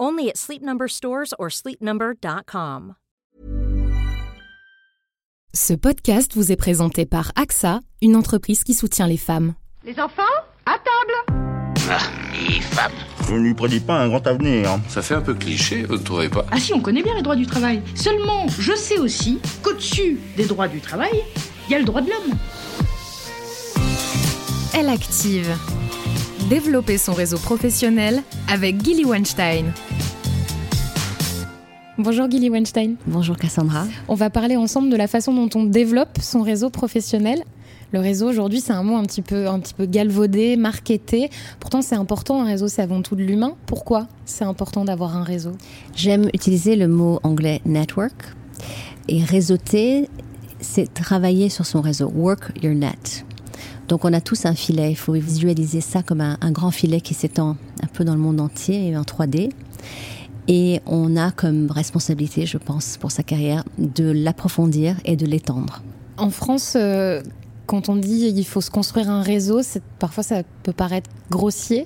Only at Sleep Number stores or sleepnumber.com. Ce podcast vous est présenté par AXA, une entreprise qui soutient les femmes. Les enfants, à table Ah, les femmes. Je ne lui prédis pas un grand avenir. Ça fait un peu cliché, vous ne trouvez pas? Ah si, on connaît bien les droits du travail. Seulement, je sais aussi qu'au-dessus des droits du travail, il y a le droit de l'homme. Elle active. Développer son réseau professionnel avec Gilly Weinstein. Bonjour Gilly Weinstein. Bonjour Cassandra. On va parler ensemble de la façon dont on développe son réseau professionnel. Le réseau aujourd'hui, c'est un mot un petit peu, un petit peu galvaudé, marketé. Pourtant, c'est important. Un réseau, c'est avant tout de l'humain. Pourquoi c'est important d'avoir un réseau? J'aime utiliser le mot anglais network. Et réseauter, c'est travailler sur son réseau. Work your net. Donc on a tous un filet. Il faut visualiser ça comme un, grand filet qui s'étend un peu dans le monde entier en 3D. Et on a comme responsabilité, je pense, pour sa carrière, de l'approfondir et de l'étendre. En France, euh, quand on dit il faut se construire un réseau, parfois ça peut paraître grossier.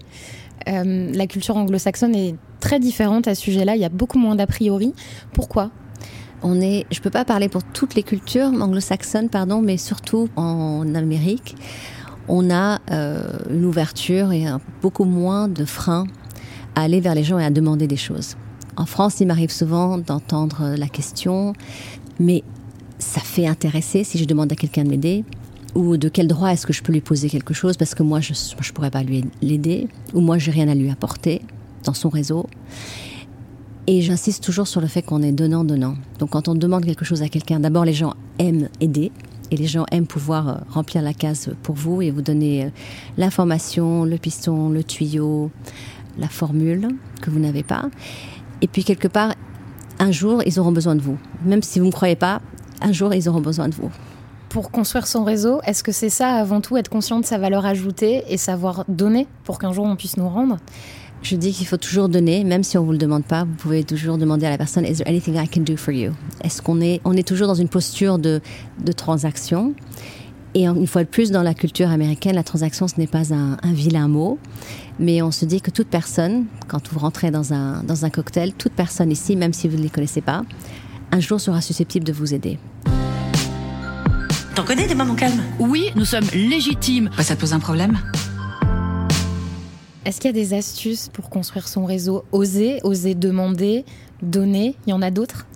Euh, la culture anglo-saxonne est très différente à ce sujet-là. Il y a beaucoup moins d'a priori. Pourquoi? On est, je peux pas parler pour toutes les cultures anglo-saxonnes, pardon, mais surtout en Amérique, on a euh, une ouverture et beaucoup moins de freins à aller vers les gens et à demander des choses. En France, il m'arrive souvent d'entendre la question, mais ça fait intéresser si je demande à quelqu'un de m'aider ou de quel droit est-ce que je peux lui poser quelque chose parce que moi je ne pourrais pas lui l'aider ou moi j'ai rien à lui apporter dans son réseau. Et j'insiste toujours sur le fait qu'on est donnant-donnant. Donc quand on demande quelque chose à quelqu'un, d'abord les gens aiment aider et les gens aiment pouvoir euh, remplir la case pour vous et vous donner euh, l'information, le piston, le tuyau, la formule que vous n'avez pas. Et puis quelque part, un jour, ils auront besoin de vous. Même si vous ne croyez pas, un jour, ils auront besoin de vous pour construire son réseau, est-ce que c'est ça avant tout, être conscient de sa valeur ajoutée et savoir donner pour qu'un jour on puisse nous rendre? Je dis qu'il faut toujours donner, même si on vous le demande pas. Vous pouvez toujours demander à la personne Is there anything I can do for you? Est-ce qu'on est, on est toujours dans une posture de, de transaction? Et une fois de plus, dans la culture américaine, la transaction, ce n'est pas un, un, vilain mot, mais on se dit que toute personne, quand vous rentrez dans un, dans un cocktail, toute personne ici, même si vous ne les connaissez pas, un jour sera susceptible de vous aider. T'en connais des mamans calmes? Oui, nous sommes légitimes. Bah, ça te pose un problème? Est-ce qu'il y a des astuces pour construire son réseau Oser, oser demander, donner? Il y en a d'autres?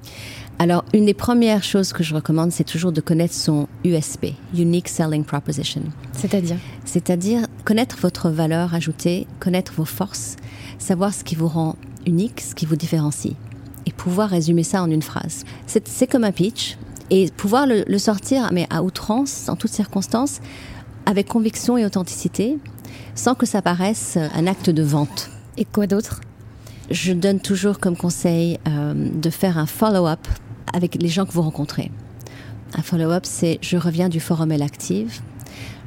Alors, une des premières choses que je recommande, c'est toujours de connaître son USP, Unique Selling Proposition. C'est-à-dire? C'est-à-dire connaître votre valeur ajoutée, connaître vos forces, savoir ce qui vous rend unique, ce qui vous différencie, et pouvoir résumer ça en une phrase. C'est comme un pitch, et pouvoir le, le sortir, mais à outrance, en toutes circonstances, avec conviction et authenticité, sans que ça paraisse un acte de vente. Et quoi d'autre? Je donne toujours comme conseil euh, de faire un follow-up avec les gens que vous rencontrez. Un follow-up, c'est je reviens du forum Elle Active.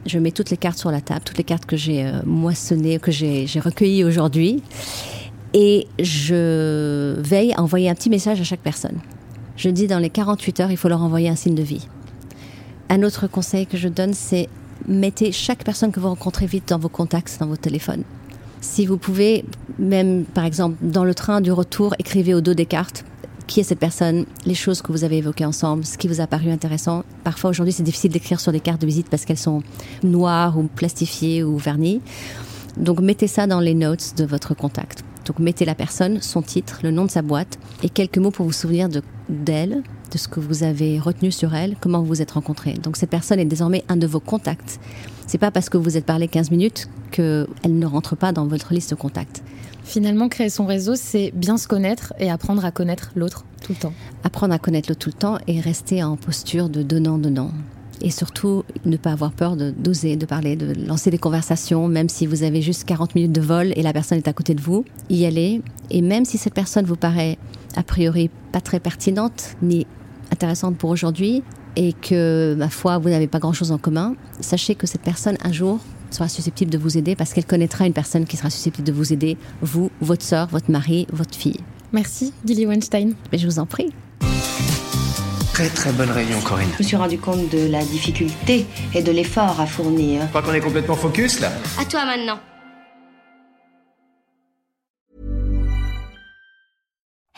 Je mets toutes les cartes sur la table, toutes les cartes que j'ai euh, moissonnées, que j'ai j'ai recueillies aujourd'hui. Et je veille à envoyer un petit message à chaque personne. Je dis dans les 48 heures, il faut leur envoyer un signe de vie. Un autre conseil que je donne, c'est mettez chaque personne que vous rencontrez vite dans vos contacts, dans vos téléphones. Si vous pouvez, même par exemple dans le train du retour, écrivez au dos des cartes qui est cette personne, les choses que vous avez évoquées ensemble, ce qui vous a paru intéressant. Parfois aujourd'hui c'est difficile d'écrire sur des cartes de visite parce qu'elles sont noires ou plastifiées ou vernies. Donc mettez ça dans les notes de votre contact. Donc mettez la personne, son titre, le nom de sa boîte et quelques mots pour vous souvenir de d'elle, de ce que vous avez retenu sur elle, comment vous vous êtes rencontrés. Donc cette personne est désormais un de vos contacts. C'est pas parce que vous êtes parlé 15 minutes qu'elle ne rentre pas dans votre liste de contacts. Finalement, créer son réseau, c'est bien se connaître et apprendre à connaître l'autre tout le temps. Apprendre à connaître l'autre tout le temps et rester en posture de donnant-donnant. Et surtout, ne pas avoir peur de d'oser, de parler, de lancer des conversations, même si vous avez juste 40 minutes de vol et la personne est à côté de vous, y aller. Et même si cette personne vous paraît a priori pas très pertinente ni intéressante pour aujourd'hui et que, ma foi, vous n'avez pas grand-chose en commun, sachez que cette personne, un jour, sera susceptible de vous aider parce qu'elle connaîtra une personne qui sera susceptible de vous aider, vous, votre sœur, votre mari, votre fille. Merci, Gilly Weinstein. Mais je vous en prie. Très très bonne réunion, Corinne. Je me suis rendu compte de la difficulté et de l'effort à fournir. Je crois qu'on est complètement focus là. À toi maintenant.